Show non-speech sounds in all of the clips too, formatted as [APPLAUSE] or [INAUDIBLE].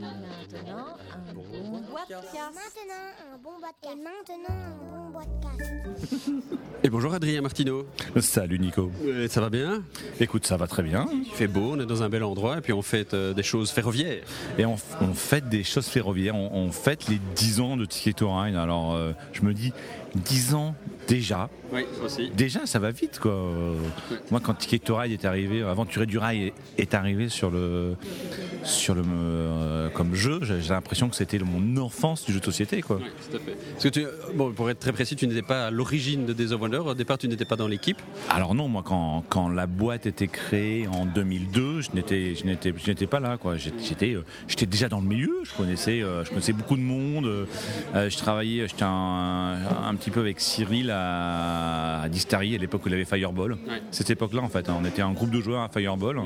Maintenant, un bon podcast. Maintenant, un bon podcast. Et maintenant, un bon podcast. Et bonjour Adrien Martineau. Salut Nico. Euh, ça va bien? Écoute, ça va très bien. Il fait beau, on est dans un bel endroit et puis on fête euh, des choses ferroviaires. Et on, on fête des choses ferroviaires, on, on fête les 10 ans de Ticket to Ride. Alors euh, je me dis, 10 ans déjà, Oui, aussi. déjà ça va vite quoi. Moi quand Ticket to Ride est arrivé, Aventuré du Rail est, est arrivé sur le, sur le, euh, comme jeu, j'ai l'impression que c'était mon enfance du jeu de société quoi. Oui, tout à fait. Parce que tu, bon, pour être très précis, tu n'étais pas à l'origine de Days of Wonder. Au départ, tu n'étais pas dans l'équipe. Alors non, moi quand, quand la boîte était créée en 2002, je n'étais je n'étais je n'étais pas là quoi. J'étais euh, j'étais déjà dans le milieu. Je connaissais euh, je connaissais beaucoup de monde. Je travaillais j'étais un, un petit peu avec Cyril à, à Distari à l'époque où il avait Fireball. Cette époque-là en fait, hein. on était un groupe de joueurs à Fireball.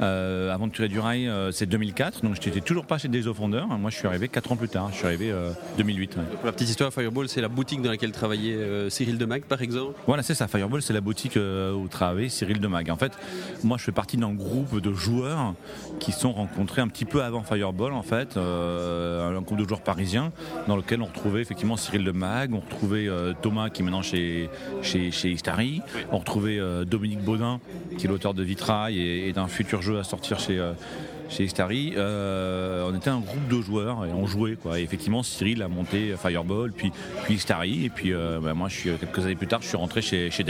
Euh, Aventuré du Rail, c'est 2004, donc je n'étais toujours pas chez Days of Wonder. Moi, je suis arrivé 4 ans plus tard. Je suis arrivé euh, 2008. ouais. Pour la petite histoire, Fireball, c'est la boutique dans laquelle travaillait euh, Cyril Demac, par exemple? Voilà, c'est ça. Fireball, c'est la boutique euh, où travaillait Cyril Demag. En fait, moi, je fais partie d'un groupe de joueurs qui sont rencontrés un petit peu avant Fireball, en fait, euh, un groupe de joueurs parisiens dans lequel on retrouvait effectivement Cyril Demag, on retrouvait Thomas qui est maintenant chez chez, chez Istari, on retrouvait Dominique Baudin qui est l'auteur de Vitrail et, et d'un futur jeu à sortir chez chez Istari, euh, on était un groupe de joueurs et on jouait quoi. Et effectivement, Cyril a monté Fireball, puis puis Istari, et puis euh, bah, moi, je suis quelques années plus tard, je suis rentré chez chez.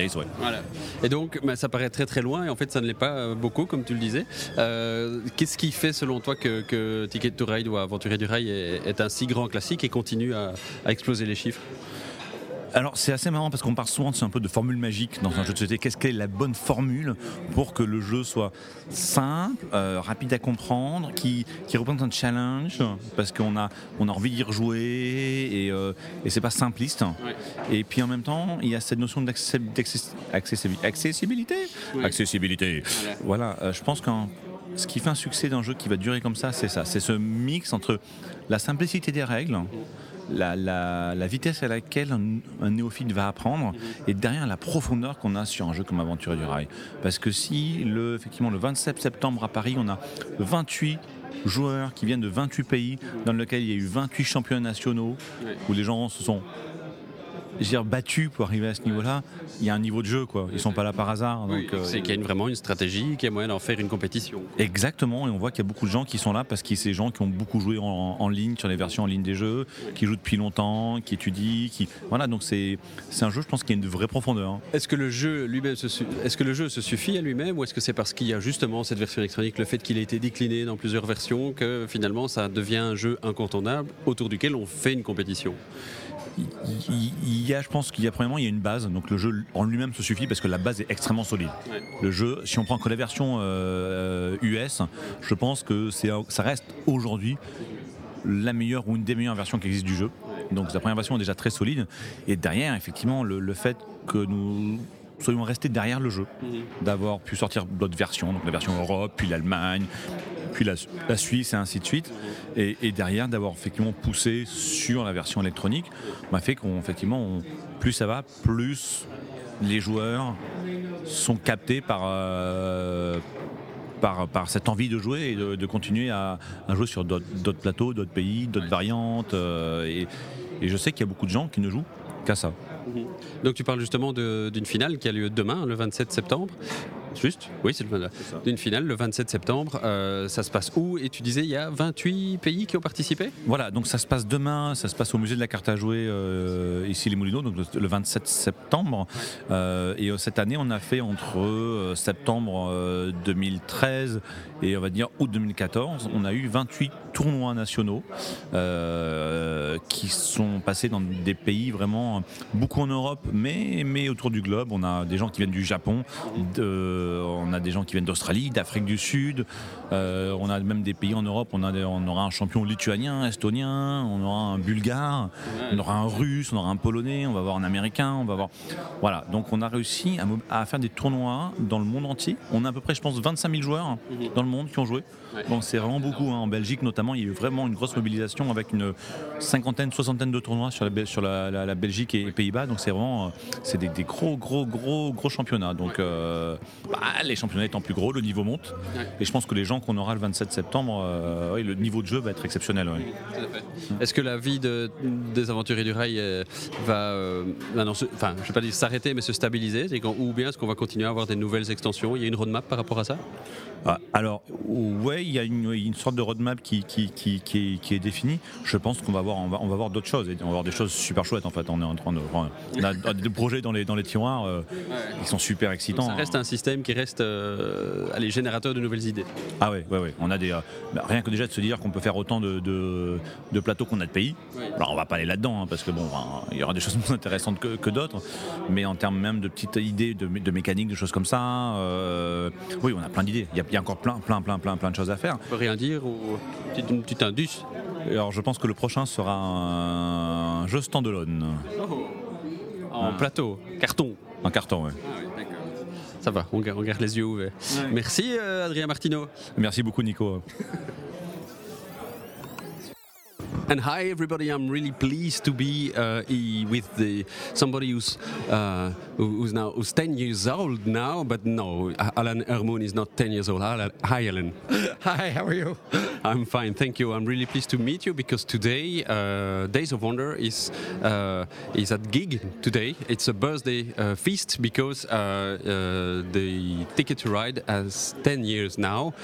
Et donc, bah, ça paraît très très loin et en fait, ça ne l'est pas beaucoup, comme tu le disais. Euh, Qu'est-ce qui fait, selon toi, que, Ticket to Ride ou Aventurier du Rail est, un si grand classique et continue à exploser les chiffres? Alors c'est assez marrant parce qu'on parle souvent un peu de formule magique dans un jeu de société. Qu'est-ce qu'est la bonne formule pour que le jeu soit simple, euh, rapide à comprendre, qui, qui représente un challenge parce qu'on a, on a envie d'y rejouer et, euh, et c'est pas simpliste. Ouais. Et puis en même temps, il y a cette notion d'access- d'access- accessibilité. Accessibilité. Ouais. Accessibilité. Voilà. Voilà, euh, je pense que ce qui fait un succès d'un jeu qui va durer comme ça, c'est ça. C'est ce mix entre la simplicité des règles, la, la- la vitesse à laquelle un, un néophyte va apprendre, et derrière la profondeur qu'on a sur un jeu comme Aventure du Rail. Parce que si, le, effectivement, le 27 septembre à Paris, on a 28 joueurs qui viennent de 28 pays, dans lequel il y a eu 28 championnats nationaux, où les gens se sont je veux dire, battus pour arriver à ce niveau-là, il y a un niveau de jeu, quoi. Ils sont pas là par hasard. Oui, donc, euh, c'est qu'il y a vraiment une stratégie, qu'il y a moyen d'en faire une compétition. Exactement, et on voit qu'il y a beaucoup de gens qui sont là parce que c'est des gens qui ont beaucoup joué en, en ligne, sur les versions en ligne des jeux, qui jouent depuis longtemps, qui étudient, qui voilà, donc c'est c'est un jeu, je pense, qui a une vraie profondeur. hein. Est-ce que le jeu lui-même se est-ce que le jeu se suffit à lui-même ou est-ce que c'est parce qu'il y a justement cette version électronique, le fait qu'il ait été décliné dans plusieurs versions, que finalement ça devient un jeu incontournable autour duquel on fait une compétition? Il, y a, je pense qu'il y a premièrement, il y a une base, donc le jeu en lui-même se suffit parce que la base est extrêmement solide. Le jeu, si on prend que la version euh, US, je pense que ça reste aujourd'hui la meilleure ou une des meilleures versions qui existe du jeu. Donc la première version est déjà très solide. Et derrière, effectivement, le, le fait que nous soyons restés derrière le jeu, d'avoir pu sortir d'autres versions, donc la version Europe, puis l'Allemagne, puis la, la Suisse et ainsi de suite, et, et derrière d'avoir effectivement poussé sur la version électronique, m'a fait qu'on effectivement, on- plus ça va, plus les joueurs sont captés par, euh, par, par cette envie de jouer et de, de continuer à, à jouer sur d'autres plateaux, d'autres pays, d'autres variantes. euh, et, et je sais qu'il y a beaucoup de gens qui ne jouent qu'à ça. Donc tu parles justement d'une finale qui a lieu demain, le 27 septembre. Juste Oui, c'est le D'une finale le 27 septembre. Euh, ça se passe où? Et tu disais, il y a 28 pays qui ont participé? Voilà, donc ça se passe demain, ça se passe au musée de la carte à jouer euh, ici les Moulineaux, donc le, le 27 septembre. Euh, et cette année, on a fait entre septembre euh, 2013 et on va dire août 2014, on a eu 28 tournois nationaux qui sont passés dans des pays vraiment beaucoup en Europe, mais, mais autour du globe. On a des gens qui viennent du Japon, de- on a des gens qui viennent d'Australie, d'Afrique du Sud, euh, on a même des pays en Europe, on, a des- on aura un champion lituanien, estonien, on aura un bulgare, on aura un russe, on aura un polonais, on va avoir un américain, on va avoir... Voilà, donc on a réussi à, à faire des tournois dans le monde entier. On a à peu près, je pense, 25 000 joueurs dans le monde qui ont joué. Donc c'est vraiment beaucoup. hein. En Belgique notamment, il y a eu vraiment une grosse mobilisation avec une cinquantaine, soixantaine de tournois sur la, sur la, la- la Belgique et les Pays-Bas. Donc c'est vraiment, euh, c'est des, des gros, gros, gros, gros championnats. Donc euh, bah, les championnats étant plus gros, le niveau monte. Et je pense que les gens qu'on aura le 27 septembre, euh, le niveau de jeu va être exceptionnel. Est-ce que la vie de, des aventuriers du rail euh, va, euh, enfin, je vais pas dire s'arrêter, mais se stabiliser? Ou bien est-ce qu'on va continuer à avoir des nouvelles extensions? Il y a une roadmap par rapport à ça? Ah, alors, ouais, il y a une, sorte de roadmap qui, qui, qui, qui, est, définie. Je pense qu'on va voir, on va, on va voir d'autres choses. On va voir des choses super chouettes en fait. On est en train de, on a [LAUGHS] des projets dans les dans les tiroirs euh, qui sont super excitants. ça reste un système qui reste, euh, allez, générateur de nouvelles idées. Ah ouais, ouais, ouais. On a des, euh, bah, rien que déjà de se dire qu'on peut faire autant de, de, plateaux qu'on a de pays. Alors on va pas aller là-dedans hein, parce que bon, il y aura des choses [LAUGHS] plus intéressantes que, que d'autres. Mais en termes même de petites idées, de, de mécanique, de choses comme ça, oui, on a plein d'idées. Il y a il y a encore plein, plein, plein, plein, plein de choses à faire. On peut rien dire ou une petite indus Alors je pense que le prochain sera un jeu standalone. Oh. En plateau, carton. En carton, oui. Ah Ça va, on garde, les yeux ouverts. Merci euh, Adrien Martino. Merci beaucoup Nico. [LAUGHS] And hi everybody, I'm really pleased to be uh, with the somebody who's uh, who's now who's 10 years old now, but no, Alan Hermoon is not 10 years old. Hi Alan. [LAUGHS] Hi, how are you? I'm fine, thank you. I'm really pleased to meet you because today uh, Days of Wonder is uh, is at gig today. It's a birthday uh, feast because uh, the Ticket to Ride has 10 years now.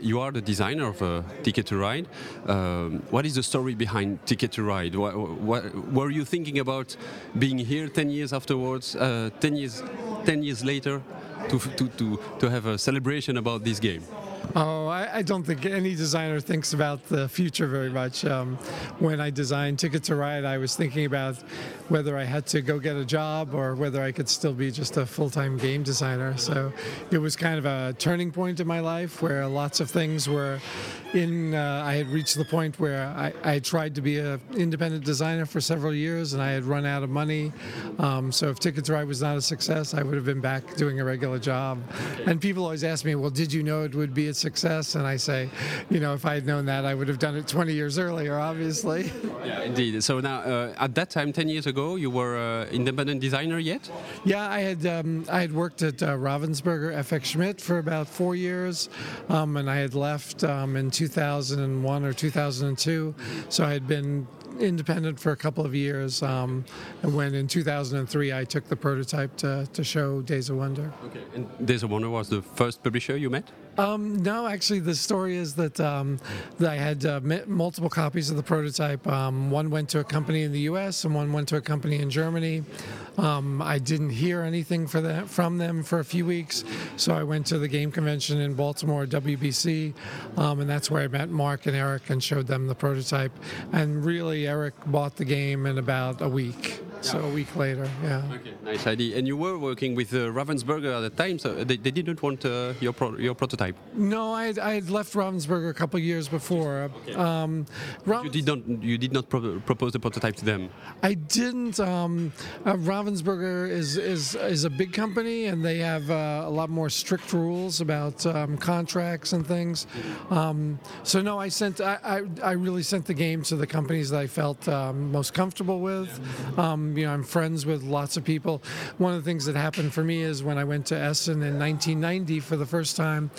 you are the designer of a Ticket to Ride. Um, what is the story story behind Ticket to Ride? What, what, were you thinking about being here 10 years afterwards, uh, 10 years, 10 years later, to, to, to, to have a celebration about this game? Oh, I, I, don't think any designer thinks about the future very much. Um, when I designed Ticket to Ride, I was thinking about whether I had to go get a job or whether I could still be just a full time game designer. So it was kind of a turning point in my life where lots of things were in. Uh, I had reached the point where I, I tried to be an independent designer for several years and I had run out of money. Um, so if Ticket to Ride was not a success, I would have been back doing a regular job. And people always ask me, well, did you know it would be a success? And I say, you know, if I had known that, I would have done it 20 years earlier, obviously. Yeah, indeed. So now, uh, at that time, 10 years ago, you were uh, independent designer yet? Yeah, I had um, I had worked at uh, Ravensburger FX Schmidt for about four years, um, and I had left um, in 2001 or 2002. So I had been independent for a couple of years. Um, and when in 2003 I took the prototype to, to show Days of Wonder. Okay. And Days of Wonder was the first publisher you met? Um, no, actually, the story is that, um, that I had uh, multiple copies of the prototype. Um, one went to a company in the U.S. and one went to a company in Germany. Um, I didn't hear anything for that, from them for a few weeks, so I went to the game convention in Baltimore, WBC, um, and that's where I met Mark and Eric and showed them the prototype. And really, Eric bought the game in about a week. So a week later, yeah. Okay, nice idea. And you were working with uh, Ravensburger at the time, so they, they didn't want uh, your pro your prototype. No, I had, I had left Ravensburger a couple of years before. Okay. Um, you did not you did not pro propose the prototype to them. I didn't. Um, uh, Ravensburger is is is a big company, and they have uh, a lot more strict rules about um, contracts and things. Um, so no, I sent I, I, I really sent the game to the companies that I felt um, most comfortable with. Um, you know, I'm friends with lots of people. One of the things that happened for me is when I went to Essen in 1990 for the first time,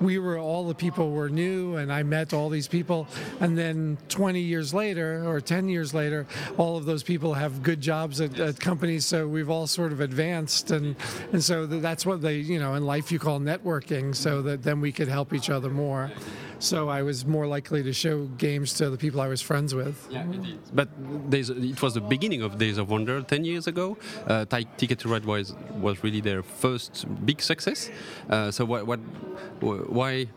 we were all the people were new, and I met all these people. And then 20 years later, or 10 years later, all of those people have good jobs at, at companies. So we've all sort of advanced, and and so that's what they, you know, in life you call networking. So that then we could help each other more so I was more likely to show games to the people I was friends with. Yeah, indeed. But it was the beginning of Days of Wonder 10 years ago. Uh, Ticket to Ride was was really their first big success. Uh, so what, what why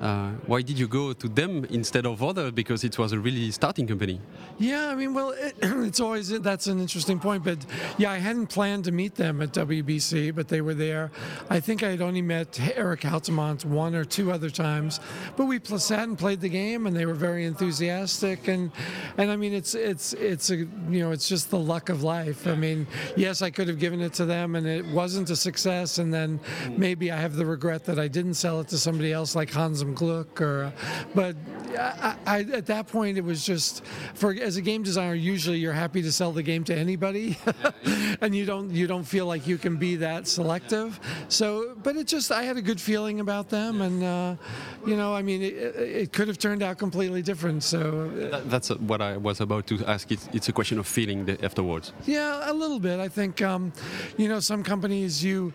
uh, why did you go to them instead of other? Because it was a really starting company. Yeah, I mean, well, it, [CLEARS THROAT] it's always that's an interesting point. But yeah, I hadn't planned to meet them at WBC, but they were there. I think I had only met Eric Altamont one or two other times, but we sat and played the game, and they were very enthusiastic. And and I mean, it's it's it's a you know, it's just the luck of life. I mean, yes, I could have given it to them, and it wasn't a success, and then maybe I have the regret that I didn't sell it to somebody else like Hans zum Glück, or but I, I, at that point it was just for as a game designer. Usually you're happy to sell the game to anybody, [LAUGHS] and you don't you don't feel like you can be that selective. So, but it just I had a good feeling about them, and uh, you know, I mean, it, it could have turned out completely different. So That, that's what I was about to ask. It's, it's a question of feeling the, afterwards. Yeah, a little bit. I think um, you know some companies you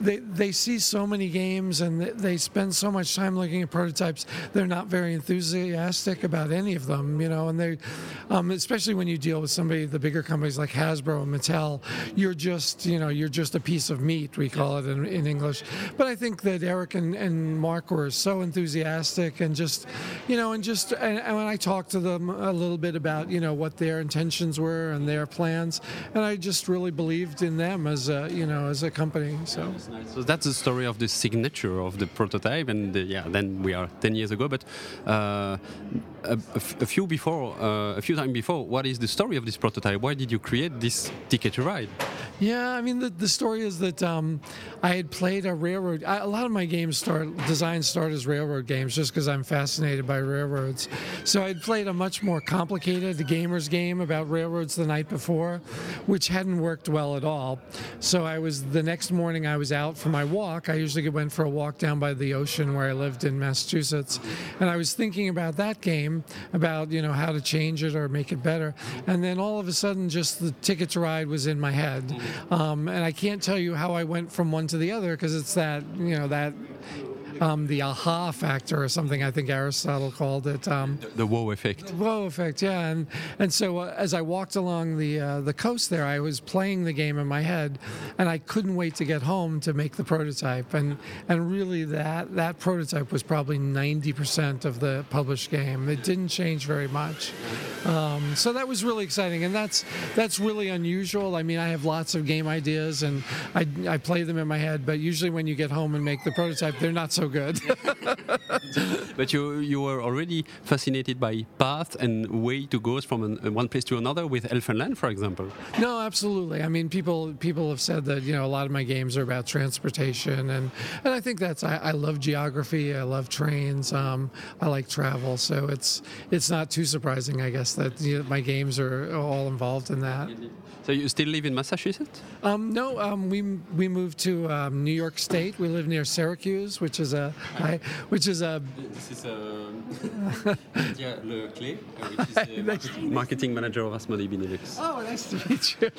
they they see so many games and they- spend so much time looking at prototypes. They're not very enthusiastic about any of them, you know. And they, um, especially when you deal with somebody, the bigger companies like Hasbro and Mattel, you're just you know you're just a piece of meat. We call it in, in English. But I think that Eric and, and Mark were so enthusiastic and just you know and just and, and when I talked to them a little bit about you know what their intentions were and their plans, and I just really believed in them as a you know as a company. So. So that's the story of the signature of the prototype, and uh, yeah, then we are 10 years ago. But uh, a, a few before, uh, a few time before, what is the story of this prototype? Why did you create this ticket to ride? Yeah, I mean the, the story is that um, I had played a railroad. I, a lot of my games start design start as railroad games, just because I'm fascinated by railroads. So I'd played a much more complicated the gamer's game about railroads the night before, which hadn't worked well at all. So I was the next morning I was out for my walk. I usually went for a walk down by the ocean where I lived in Massachusetts, and I was thinking about that game, about you know how to change it or make it better, and then all of a sudden just the ticket to ride was in my head. Um, and I can't tell you how I went from one to the other because it's that you know that um, the aha factor or something I think Aristotle called it. Um, The wow effect. Whoa effect, yeah, and and so uh, as I walked along the uh, the coast there, I was playing the game in my head, and I couldn't wait to get home to make the prototype, and and really that that prototype was probably ninety percent of the published game. It didn't change very much, um, so that was really exciting, and that's that's really unusual. I mean, I have lots of game ideas, and I I play them in my head, but usually when you get home and make the prototype, they're not so good. [LAUGHS] But you you were already fascinated by path and way to go from an, one place to another with Elfenland, for example. No, absolutely. I mean, people people have said that you know a lot of my games are about transportation, and and I think that's I, I love geography. I love trains. Um, I like travel, so it's it's not too surprising, I guess, that you know, my games are all involved in that. So you still live in Massachusetts? Um, no, um, we we moved to um, New York State. We live near Syracuse, which is a I, which is a This is Nadia [LAUGHS] Le Clé, which is [LAUGHS] the marketing, marketing manager of Asmodee Benelux. Oh, nice to meet you.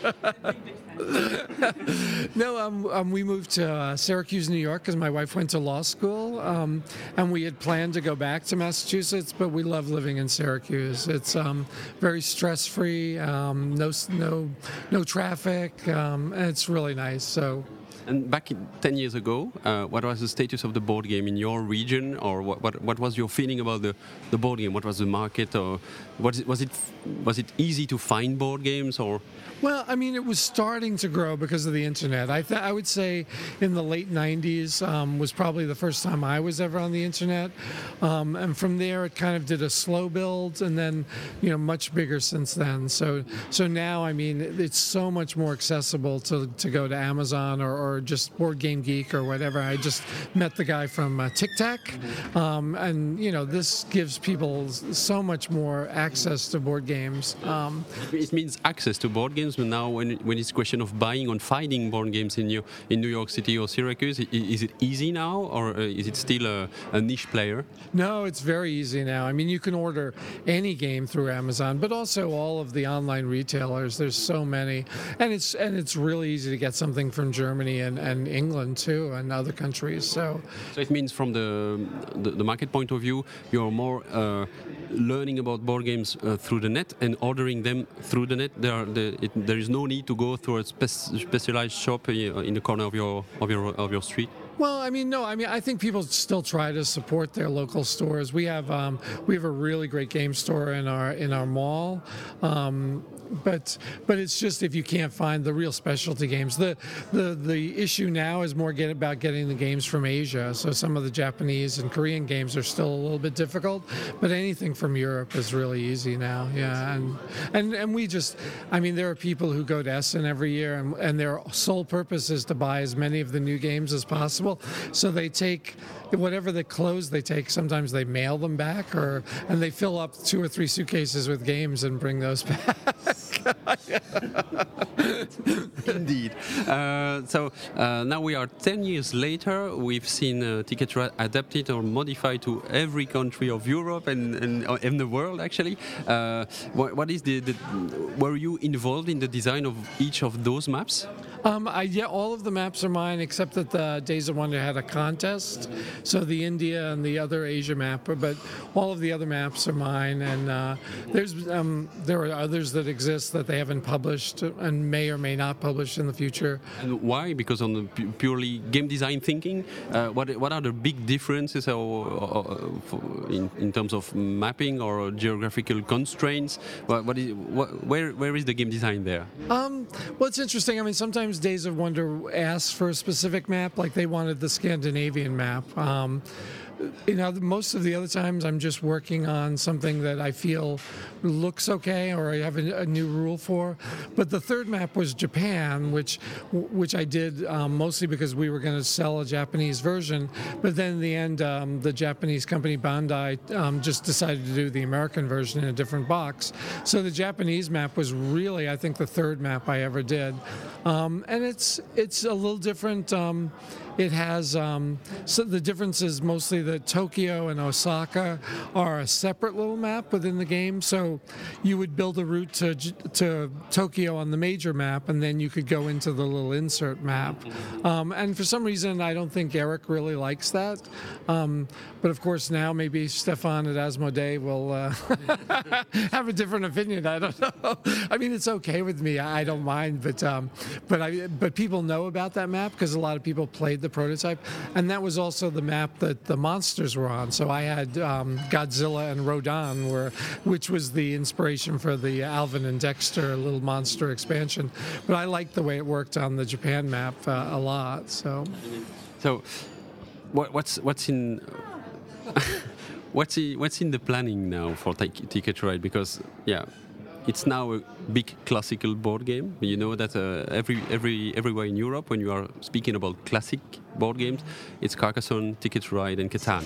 [LAUGHS] no, um, um, we moved to uh, Syracuse, New York, because my wife went to law school, um, and we had planned to go back to Massachusetts, but we love living in Syracuse. It's um, very stress-free, um, no no no traffic, um, and it's really nice. So. And back in, 10 years ago, uh, what was the status of the board game in your region, or what, what, what was your feeling about the, the board game? What was the market, or was it, was it was it easy to find board games, or Well, I mean, it was starting to grow because of the internet. I, th- I would say in the late 90s um, was probably the first time I was ever on the internet. Um, and from there, it kind of did a slow build and then, you know, much bigger since then. So so now, I mean, it's so much more accessible to, to go to Amazon or, or just Board Game Geek or whatever. I just met the guy from uh, Tic Tac. Um, and, you know, this gives people so much more access to board games. Um, it means access to board games? But now, when when it's question of buying or finding board games in New, in New York City or Syracuse, is it easy now, or uh, is it still a, a niche player? No, it's very easy now. I mean, you can order any game through Amazon, but also all of the online retailers. There's so many, and it's and it's really easy to get something from Germany and, and England too, and other countries. So So it means from the, the, the market point of view, you're more uh, learning about board games uh, through the net and ordering them through the net. There, are the, it, there is no need to go through a spec- specialized shop uh, in the corner of your of your of your street. Well, I mean, no, I mean, I think people still try to support their local stores. We have um, we have a really great game store in our in our mall, um, but but it's just if you can't find the real specialty games. The the the issue now is more get about getting the games from Asia. So some of the Japanese and Korean games are still a little bit difficult, but anything from Europe is really easy now. Yeah, and and and we just, I mean, there are people who go to Essen every year, and, and their sole purpose is to buy as many of the new games as possible. So they take whatever the clothes they take, sometimes they mail them back, or and they fill up two or three suitcases with games and bring those [LAUGHS] back. [LAUGHS] Indeed. Uh, so uh, now we are 10 years later. We've seen uh, adapted or modified to every country of Europe and, and uh, in the world, actually. Uh, what, what is the, the. Were you involved in the design of each of those maps? Um, I, yeah, all of the maps are mine except that the Days of Wonder had a contest. So the India and the other Asia map, but all of the other maps are mine. And uh, there's um, there are others that exist that they haven't published and may or may not publish in the future. And why? Because on the purely game design thinking, uh, what what are the big differences or, or, for- in, in terms of mapping or geographical constraints? What, what is what, where where is the game design there? Um, well, it's interesting. I mean, sometimes Days of Wonder asks for a specific map, like they wanted the Scandinavian map. Um, you know, most of the other times I'm just working on something that I feel looks okay or I have a, a new rule for. But the third map was Japan, which which I did um, mostly because we were going to sell a Japanese version. But then in the end, um, the Japanese company Bandai um, just decided to do the American version in a different box. So the Japanese map was really, I think, the third map I ever did, um, and it's it's a little different. It has um, so the difference is mostly that Tokyo and Osaka are a separate little map within the game. So you would build a route to to Tokyo on the major map, and then you could go into the little insert map. Um, and for some reason, I don't think Eric really likes that. Um, but of course, now maybe Stefan at Asmodee will uh, [LAUGHS] have a different opinion. I don't know. [LAUGHS] I mean, it's okay with me. I I don't mind, but um, but I but people know about that map because a lot of people played the prototype, and that was also the map that the monsters were on. So I had um, Godzilla and Rodan, were, which was the inspiration for the Alvin and Dexter little monster expansion. But I liked the way it worked on the Japan map uh, a lot. So. So, what, what's what's in [LAUGHS] what's in, what's in the planning now for Ticket Ride? Because yeah, it's now a big classical board game. You know that uh, every every everywhere in Europe, when you are speaking about classic board games, it's Carcassonne, Ticket Ride, and Catan.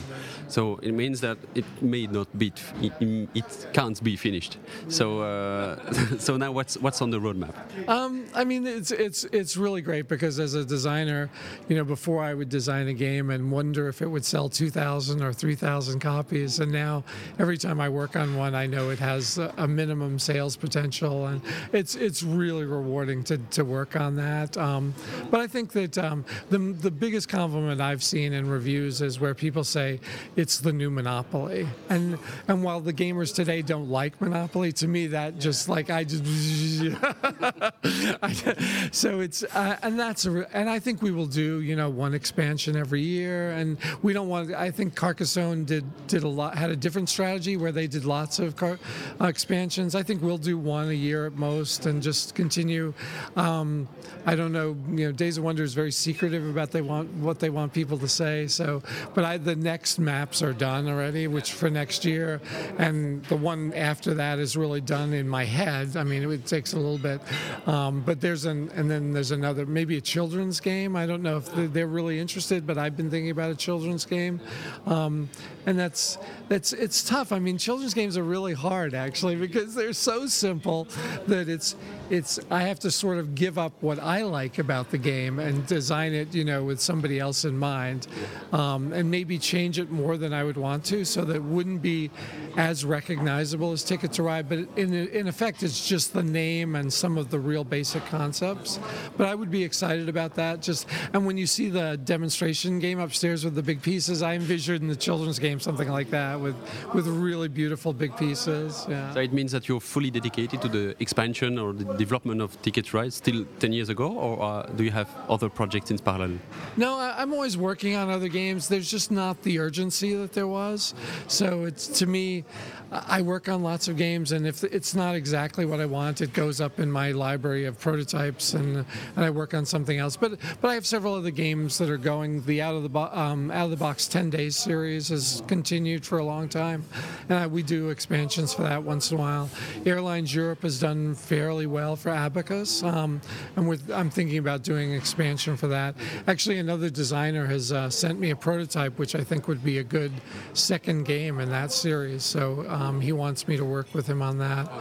So it means that it may not be it, it can't be finished. So uh, [LAUGHS] so now what's what's on the roadmap? Um, I mean, it's it's it's really great because as a designer, you know, before I would design a game and wonder if it would sell 2,000 or 3,000 copies, and now every time I work on one, I know it has a minimum sales potential, and it's it's really rewarding to, to work on that. Um, but I think that um, the the biggest compliment I've seen in reviews is where people say it's the new Monopoly, and and while the gamers today don't like Monopoly, to me that just like I just [LAUGHS] so it's uh, and that's a, and I think we will do you know one expansion every year, and we don't want. I think Carcassonne did did a lot had a different strategy where they did lots of car, uh, expansions. I think we'll do one a year at most, and just continue. Um, I don't know. You know, Days of Wonder is very secretive about they want what they want people to say. So, but I, the next maps are done already, which for next year, and the one after that is really done in my head. I mean, it takes a little bit, um, but there's an and then there's another maybe a children's game. I don't know if they're- they're really interested, but I've been thinking about a children's game, um, and that's that's it's tough. I mean, children's games are really hard actually because they're so simple that it's it's I have to sort of give up what I like about the game and design it, you know, with somebody else in mind, um, and maybe change it more than I would want to, so that it wouldn't be as recognizable as Ticket to Ride. But in in effect, it's just the name and some of the real basic concepts. But I would be excited about that. Just and when you see the demonstration game upstairs with the big pieces, I envisioned in the children's game something like that with with really beautiful big pieces. Yeah. So it means that you're fully dedicated to the expansion or the development of Ticket to Ride still 10 years ago, or uh, do you have other projects in parallel? No, I, I'm always working on other games. There's just not the urgency that there was. So it's to me, I work on lots of games, and if it's not exactly what I want, it goes up in my library of prototypes, and and I work on something else. But but I have several other games that are going. The out of the bo- um, out of the box 10 days series has continued for a long time, and I, we do expansions for that once in a while. Airlines Europe has done fairly well for Abacus, um, and I'm thinking about doing expansion for that. Actually, another designer has uh, sent me a prototype, which I think would be a good second game in that series. So um, he wants me to work with him on that.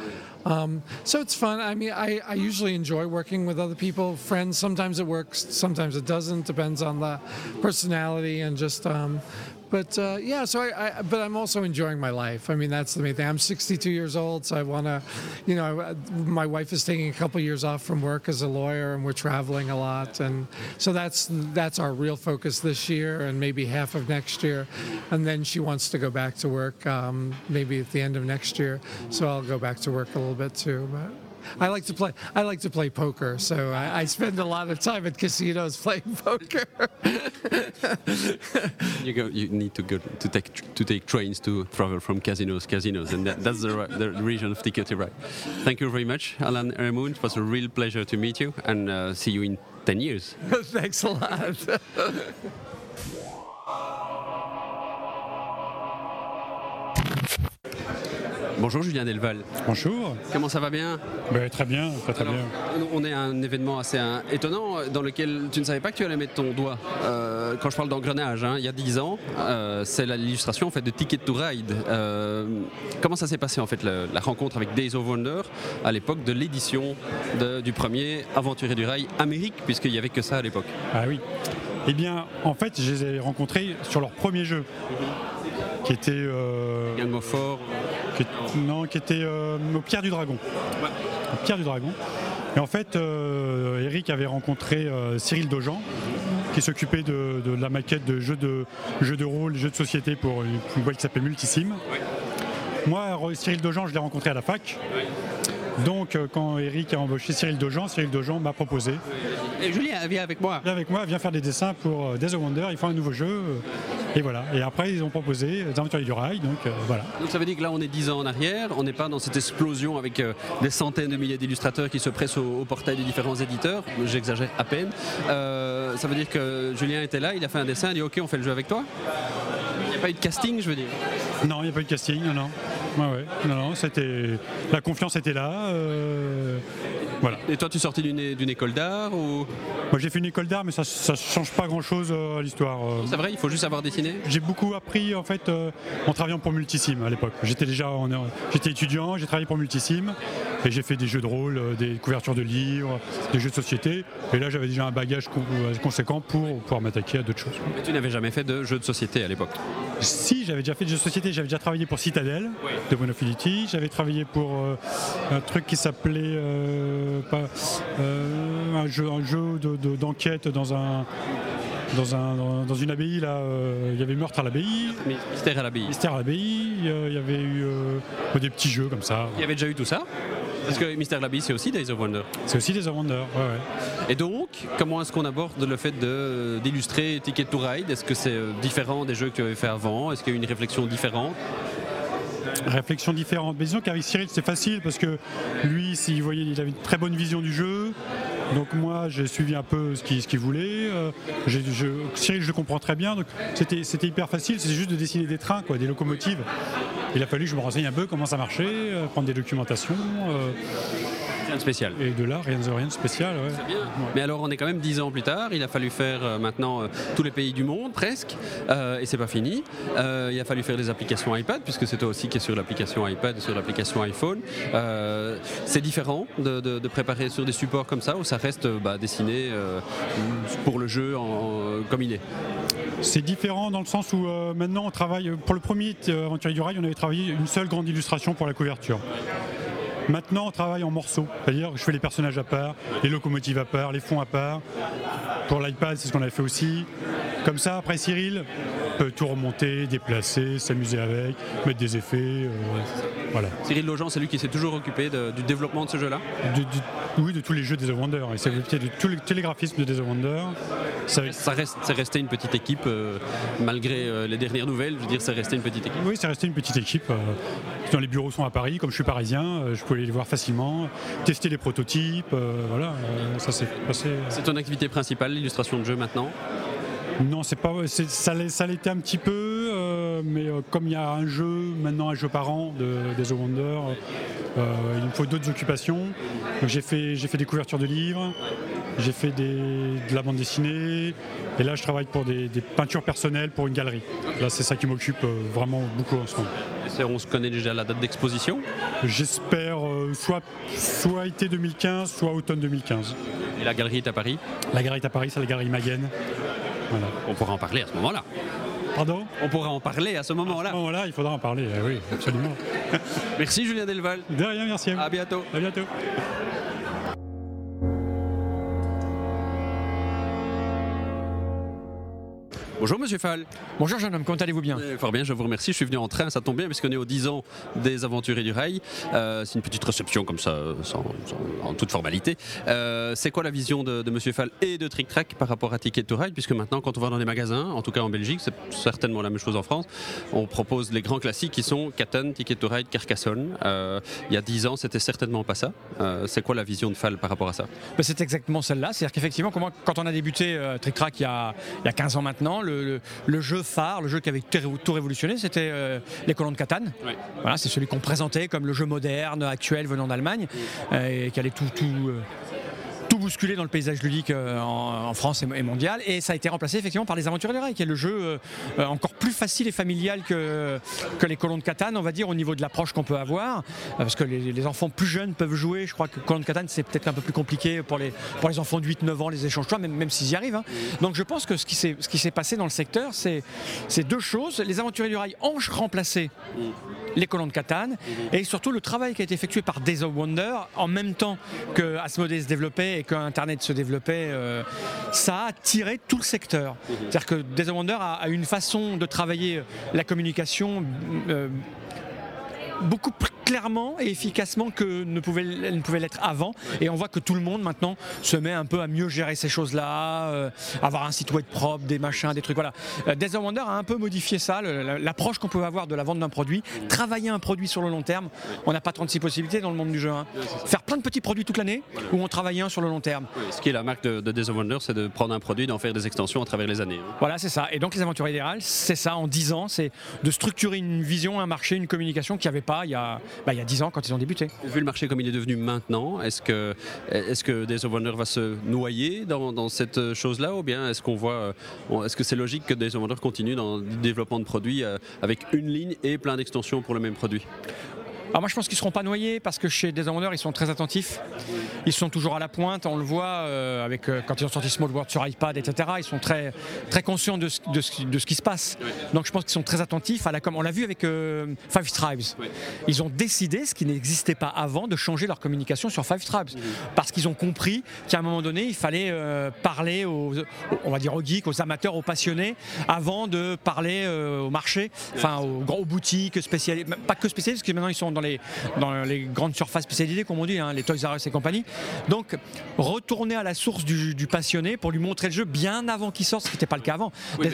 Um, so it's fun. I mean, I, I usually enjoy working with other people, friends. Sometimes it works, sometimes it doesn't. Depends on the personality and just. Um, but uh, yeah, so I, I. But I'm also enjoying my life. I mean, that's the main thing. I'm 62 years old, so I want to, you know, I- my wife is taking a couple years off from work as a lawyer, and we're traveling a lot, and so that's that's our real focus this year, and maybe half of next year, and then she wants to go back to work, um, maybe at the end of next year. So I'll go back to work a little bit too, but. I like to play. I like to play poker, so I, I spend a lot of time at casinos playing [LAUGHS] poker. You go. You need to go to take to take trains to travel from casinos, casinos, and that, that's the, the region of to Ride. Thank you very much, Alan Raymond. It was a real pleasure to meet you, and uh, see you in ten years. [LAUGHS] Thanks a lot. [LAUGHS] Bonjour Julien Delval. Bonjour. Comment ça va bien? Ben, très bien, très très Alors, bien. On est à un événement assez hein, étonnant euh, dans lequel tu ne savais pas que tu allais mettre ton doigt. Euh, quand je parle d'engrenage, hein, il y a 10 ans, euh, c'est l'illustration en fait, de Ticket to Ride. Euh, comment ça s'est passé en fait la rencontre avec Days of Wonder à l'époque de l'édition du premier Aventurier du Rail Amérique, puisqu'il n'y avait que ça à l'époque? Ah oui. Eh bien, en fait, je les ai rencontrés sur leur premier jeu, qui était, euh, Gang of Four. Qui non, qui était euh, au Pierre du Dragon. Au Pierre du Dragon. Et en fait, euh, Eric avait rencontré euh, Cyril Dojan, qui s'occupait de, de la maquette de jeux de, jeux de rôle, jeux de société pour une, boîte qui s'appelait Multisim. Moi, Cyril Dojan, je l'ai rencontré à la fac. Donc, euh, quand Eric a embauché Cyril Dojan, Cyril Dojan m'a proposé Et Julien, viens avec moi. Viens avec moi, viens faire des dessins pour euh, Days of Wonder, ils font un nouveau jeu. euh, Et voilà. Et après, ils ont proposé Les Aventuriers du Rail, donc euh, voilà. Donc ça veut dire que là on est 10 ans en arrière, on n'est pas dans cette explosion avec euh, des centaines de milliers d'illustrateurs qui se pressent au, au portail des différents éditeurs, j'exagère à peine. Euh, ça veut dire que Julien était là, il a fait un dessin, il a dit ok on fait le jeu avec toi pas eu de casting je veux dire Non, il n'y a pas eu de casting, non, non. Ouais, ouais. Non, non, c'était... La confiance était là. euh, Voilà. Et toi tu sortais d'une é- d'une école d'art ou... Moi, j'ai fait une école d'art, mais ça ne change pas grand-chose euh, à l'histoire. euh. C'est vrai, il faut juste savoir dessiner? J'ai beaucoup appris en fait euh, en travaillant pour Multisim à l'époque. J'étais déjà en- j'étais étudiant, j'ai travaillé pour Multisim et j'ai fait des jeux de rôle, des couvertures de livres, des jeux de société. Et là j'avais déjà un bagage con- conséquent pour pouvoir m'attaquer à d'autres choses. Mais tu n'avais jamais fait de jeu de société à l'époque? Si j'avais déjà fait des jeux de société, j'avais déjà travaillé pour Citadel de Monofility, j'avais travaillé pour euh, un truc qui s'appelait euh, pas- euh, un jeu, un jeu de- de- d'enquête dans un dans, un, dans, dans une abbaye là, euh, il y avait meurtre à l'abbaye, Mystère à l'abbaye. mystère à l'abbaye, euh, il y avait eu euh, des petits jeux comme ça. Il y avait déjà eu tout ça? Parce que Mystère à l'abbaye c'est aussi Days of Wonder. C'est aussi des Wonder, ouais, ouais. Et donc, comment est-ce qu'on aborde le fait de- d'illustrer Ticket to Ride? Est-ce que c'est différent des jeux que tu avais fait avant? Est-ce qu'il y a eu une réflexion différente? Réflexion différente. Mais disons qu'avec Cyril, c'est facile parce que lui, s'il voyait, il avait une très bonne vision du jeu. Donc moi, j'ai suivi un peu ce qu'il voulait. Euh, Cyril, je le comprends très bien. Donc c'était c'était hyper facile. C'est juste de dessiner des trains, quoi, des locomotives. Il a fallu que je me renseigne un peu comment ça marchait, euh, prendre des documentations. euh, Rien de spécial. et de là, rien de, rien de spécial. ouais. Mais alors, on est quand même 10 ans plus tard. Il a fallu faire euh, maintenant euh, tous les pays du monde, presque. Euh, et c'est pas fini. Il a fallu faire des applications iPad, puisque c'est toi aussi qui est sur l'application iPad et sur l'application iPhone. C'est différent de, de- de préparer sur des supports comme ça, où ça reste bah, dessiné pour le jeu en- en- comme il est? C'est différent dans le sens où euh, maintenant on travaille, pour le premier euh, Aventurier du Rail, on avait travaillé une seule grande illustration pour la couverture. Maintenant on travaille en morceaux, c'est-à-dire je fais les personnages à part, les locomotives à part, les fonds à part. Pour l'iPad c'est ce qu'on avait fait aussi. Comme ça, après Cyril peut tout remonter, déplacer, s'amuser avec, mettre des effets. euh, voilà. Cyril Logeant, c'est lui qui s'est toujours occupé de- du développement de ce jeu-là? Oui, de tous les jeux des Wonder. Il s'est occupé de tous les graphismes de Days of Wonder. Ça- Ça reste, c'est resté une petite équipe euh, malgré euh, les dernières nouvelles. Je veux dire, c'est resté une petite équipe. oui, c'est resté une petite équipe. Dans les bureaux sont à Paris. Comme je suis parisien, euh, je pouvais les voir facilement, tester les prototypes. euh, voilà, euh, ça s'est passé. C'est ton activité principale, l'illustration de jeu maintenant? Non, c'est pas, ça, l'était un petit peu, euh, mais euh, comme il y a un jeu, maintenant un jeu par an de Wonder, euh, il me faut d'autres occupations. J'ai fait, j'ai fait des couvertures de livres, j'ai fait des, de la bande dessinée, et là je travaille pour des, des peintures personnelles pour une galerie. Là c'est ça qui m'occupe vraiment beaucoup en ce moment. On se connaît déjà la date d'exposition. J'espère euh, soit, soit été 2015, soit automne 2015. Et la galerie est à Paris? La galerie est à Paris, c'est la galerie Maguen. Voilà. On pourra en parler à ce moment-là. Pardon? On pourra en parler à ce À ce moment-là. moment-là, il faudra en parler, eh oui, absolument. [LAUGHS] Merci Julien Delval. De rien, merci à vous. À bientôt. À bientôt. Bonjour Monsieur Fall. Bonjour jeune homme, comment allez-vous bien Euh, Fort bien, je vous remercie. Je suis venu en train, ça tombe bien, puisqu'on est aux 10 ans des Aventuriers du Rail. Euh, c'est une petite réception comme ça, sans, sans- en toute formalité. Euh, c'est quoi la vision de, de Monsieur Fall et de Trick Track par rapport à Ticket to Ride? Puisque maintenant, quand on va dans les magasins, en tout cas en Belgique, c'est certainement la même chose en France, on propose les grands classiques qui sont Caton, Ticket to Ride, Carcassonne. Euh, il y a 10 ans, c'était certainement pas ça. C'est quoi la vision de Fall par rapport à ça? Ben, C'est exactement celle-là. C'est-à-dire qu'effectivement, quand on a débuté Trick Track il y, a, il y a 15 ans maintenant, le, le- le jeu phare, le jeu qui avait tout révolutionné, c'était euh, les colons de Catane. Voilà, c'est celui qu'on présentait comme le jeu moderne, actuel, venant d'Allemagne, euh, et qui allait tout, tout, bousculer dans le paysage ludique euh, en, France et, mondial. Et ça a été remplacé effectivement par les Aventuriers des Rails, qui est le jeu euh, euh, encore plus facile et familial que, que les colons de Catane, on va dire, au niveau de l'approche qu'on peut avoir. Parce que les, enfants plus jeunes peuvent jouer. Je crois que colons de Catane, c'est peut-être un peu plus compliqué pour les, pour les enfants de 8-9 ans, les échanges même, même s'ils y arrivent. hein. Donc je pense que ce qui s'est passé dans le secteur, c'est c'est deux choses. Les Aventuriers du Rail ont remplacé les colons de Catane et surtout le travail qui a été effectué par Days of Wonder en même temps que Asmodee se développait et Internet se développait, euh, ça a tiré tout le secteur. C'est-à-dire que of Wonder a, a une façon de travailler la communication euh, beaucoup plus clairement et efficacement que ne pouvait, elle ne pouvait l'être avant. Et on voit que tout le monde maintenant se met un peu à mieux gérer ces choses-là, euh, avoir un site web propre, des machins, des trucs. Voilà. Euh, Days of Wonder a un peu modifié ça, l'approche qu'on peut avoir de la vente d'un produit, travailler un produit sur le long terme. On n'a pas 36 possibilités dans le monde du jeu. hein. Faire plein de petits produits toute l'année ou on travaille un sur le long terme. Ce qui est la marque de, de Days of Wonder, c'est de prendre un produit, d'en faire des extensions à travers les années. hein. Voilà, c'est ça. Et donc les aventuriers idéales, c'est ça en 10 ans, c'est de structurer une vision, un marché, une communication qu'il n'y avait pas il y, a, bah, il y a 10 ans quand ils ont débuté. Vu le marché comme il est devenu maintenant, est-ce que, est que va se noyer dans, cette chose-là ou bien est-ce qu'on euh, que c'est logique que Days of continue dans le développement de produits euh, avec une ligne et plein d'extensions pour le même produit? Alors moi je pense qu'ils ne seront pas noyés parce que chez Wonder ils sont très attentifs. Ils sont toujours à la pointe, on le voit euh, avec, euh, quand ils ont sorti Small World sur iPad, etc. Ils sont très, très conscients de ce, de ce- de ce qui se passe. Donc je pense qu'ils sont très attentifs à la com. On l'a vu avec euh, Five Tribes. Ils ont décidé, ce qui n'existait pas avant, de changer leur communication sur Five Tribes. Parce qu'ils ont compris qu'à un moment donné, il fallait parler aux, on va dire aux geeks, aux amateurs, aux passionnés, avant de parler au marché, enfin aux, gros- aux boutiques spécialisées, pas que spécialisées, parce que maintenant ils sont dans les, dans les grandes surfaces spécialisées, comme on dit, hein, les Toys R Us et compagnie. Donc, retourner à la source du, du passionné pour lui montrer le jeu bien avant qu'il sorte, ce qui n'était pas le cas avant. Oui,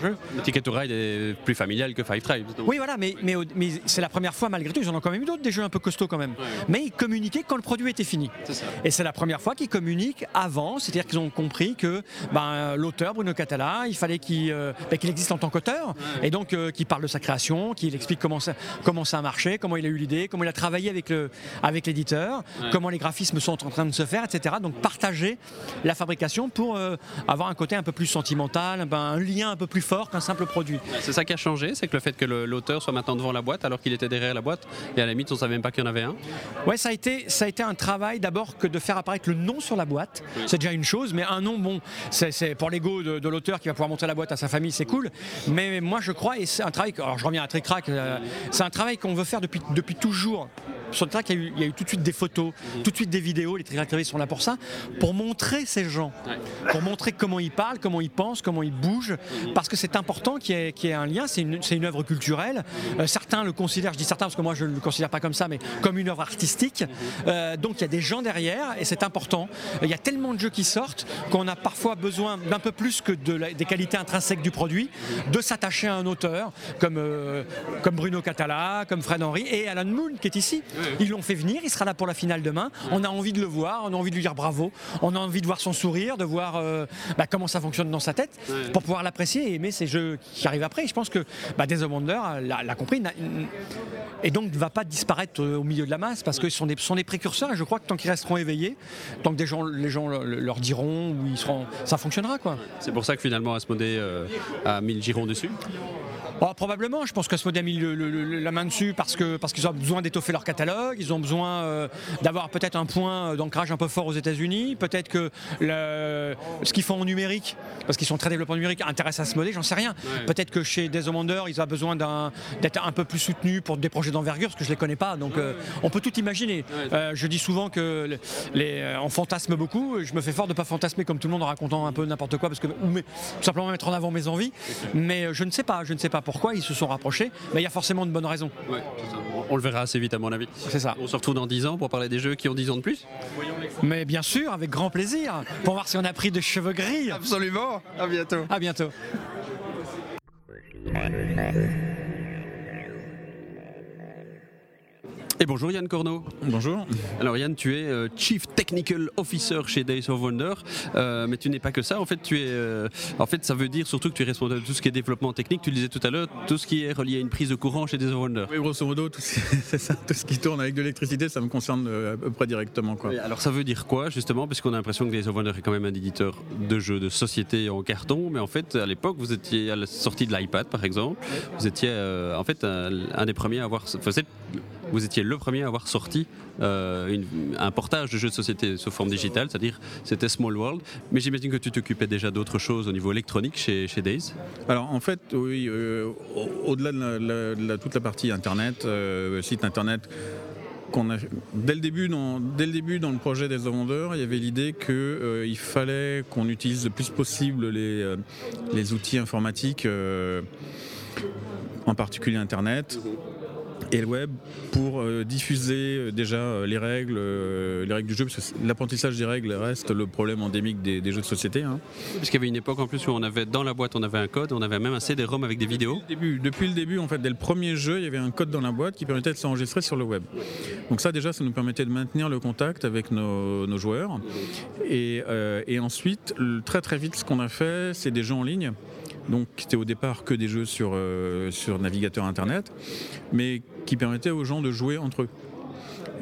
jeu. Ticket to Ride est plus familial que Five Tribes. donc. Oui, voilà, mais, mais, mais c'est la première fois, malgré tout, ils en ont quand même eu d'autres, des jeux un peu costauds quand même. Mais ils communiquaient quand le produit était fini. Ça. Et c'est la première fois qu'ils communiquent avant, c'est-à-dire qu'ils ont compris que ben, l'auteur, Bruno Catala, il fallait qu'il euh, ben, qu'il existe en tant qu'auteur, et donc euh, qu'il parle de sa création, qu'il explique comment ça, comment ça a marché, comment il a eu l'idée, comment il a travaillé avec le- avec l'éditeur, comment les graphismes sont en train de se faire, etc. Donc partager la fabrication pour euh, avoir un côté un peu plus sentimental, ben, un lien un peu plus fort qu'un simple produit. C'est ça qui a changé, c'est que le fait que l'auteur soit maintenant devant la boîte alors qu'il était derrière la boîte, et à la limite on savait même pas qu'il y en avait un. Ouais, ça a été, ça a été un travail d'abord que de faire apparaître le nom sur la boîte. C'est déjà une chose, mais un nom, bon, c'est pour l'ego de, de l'auteur qui va pouvoir montrer la boîte à sa famille, c'est cool. Mais moi, je crois, et c'est un travail, alors je reviens à Trick Track, euh, c'est un travail qu'on veut faire depuis, depuis toujours sur le track, il y, a eu, il y a eu tout de suite des photos, tout de suite des vidéos. Les trick sont là pour ça, pour montrer ces gens, pour montrer comment ils parlent, comment ils pensent, comment ils bougent, parce que c'est important qu'il y, ait- qu'il y ait un lien. C'est une, une œuvre culturelle. Euh, certains le considèrent, je dis certains parce que moi je ne le considère pas comme ça, mais comme une œuvre artistique. Euh, donc il y a des gens derrière et c'est important. Il y a tellement de jeux qui sortent qu'on a parfois besoin d'un peu plus que de la- des qualités intrinsèques du produit, de s'attacher à un auteur comme, euh, comme Bruno Catala, comme Fred Henry et Alan Moon qui est ici. Ils l'ont fait venir, il sera là pour la finale demain. On a envie de le voir, on a envie de lui dire bravo, on a envie de voir son sourire, de voir euh, bah, comment ça fonctionne dans sa tête pour pouvoir l'apprécier et aimer ces jeux qui arrivent après. Et je pense que bah, Days of Wonder l'a compris et donc ne va pas disparaître euh, au milieu de la masse parce que ce sont des, sont des précurseurs et je crois que tant qu'ils resteront éveillés, tant que des gens, les gens le- le- leur diront ou ils seront, ça fonctionnera quoi. C'est pour ça que finalement Asmodée euh, a mis le giron dessus? Oh, probablement, je pense qu'Asmodee a mis le- le- le- la main dessus parce que parce qu'ils ont besoin d'étoffer leur catalogue, ils ont besoin euh, d'avoir peut-être un point d'ancrage un peu fort aux États-Unis, peut-être que le- ce qu'ils font en numérique, parce qu'ils sont très développés en numérique, intéresse Asmodee, j'en sais rien. Peut-être que chez Wonder, ils ont besoin d'être un peu plus soutenus pour des projets d'envergure, parce que je les connais pas, donc euh, on peut tout imaginer. Euh, je dis souvent que les, on fantasme beaucoup, je me fais fort de pas fantasmer comme tout le monde en racontant un peu n'importe quoi, parce que ou mais- tout simplement mettre en avant mes envies, mais je ne sais pas, je ne sais pas pourquoi ils se sont rapprochés, mais il y a forcément de bonnes raisons. Ouais, On le verra assez vite à mon avis. C'est ça. On se retrouve dans 10 ans pour parler des jeux qui ont 10 ans de plus Mais bien sûr, avec grand plaisir, pour voir si on a pris de cheveux gris. Absolument, à bientôt. À bientôt. Et bonjour Yann Corneau. Bonjour. Alors Yann, tu es euh, Chief Technical Officer chez Days of Wonder, euh, mais tu n'es pas que ça. En fait, tu es, euh, en fait, ça veut dire surtout que tu es responsable de tout ce qui est développement technique. Tu le disais tout à l'heure, tout ce qui est relié à une prise de courant chez Days of Wonder. Oui, grosso modo, tout ce, [LAUGHS] c'est ça, tout ce qui tourne avec de l'électricité, ça me concerne à peu près directement. Quoi. Alors ça veut dire quoi justement? Puisqu'on a l'impression que Days of Wonder est quand même un éditeur de jeux de société en carton, mais en fait à l'époque vous étiez à la sortie de l'iPad par exemple, vous étiez en fait un, un des premiers à avoir, enfin, c'est- vous étiez le premier à avoir sorti euh, un portage de jeux de société sous forme digitale, c'est-à-dire c'était Small World. Mais j'imagine que tu t'occupais déjà d'autres choses au niveau électronique chez, chez Days. Alors en fait, oui, euh, au- au-delà de, toute la partie internet, euh, site internet, qu'on a, dès, le début dans, le début dans le projet des vendeurs, il y avait l'idée qu'il fallait qu'on utilise le plus possible les, outils informatiques, en particulier internet. Et le web pour euh, diffuser euh, déjà euh, les règles, euh, les règles du jeu, parce que l'apprentissage des règles reste le problème endémique des, des jeux de société. hein. Parce qu'il y avait une époque en plus où on avait dans la boîte on avait un code, on avait même un CD-ROM avec des vidéos. début, depuis le début, en fait, dès le premier jeu, il y avait un code dans la boîte qui permettait de s'enregistrer sur le web. Donc ça, déjà, ça nous permettait de maintenir le contact avec nos, nos joueurs. Et, euh, et ensuite, le- très très vite, ce qu'on a fait, c'est des jeux en ligne. Donc, qui étaient au départ que des jeux sur, euh, sur navigateur internet, mais qui permettaient aux gens de jouer entre eux.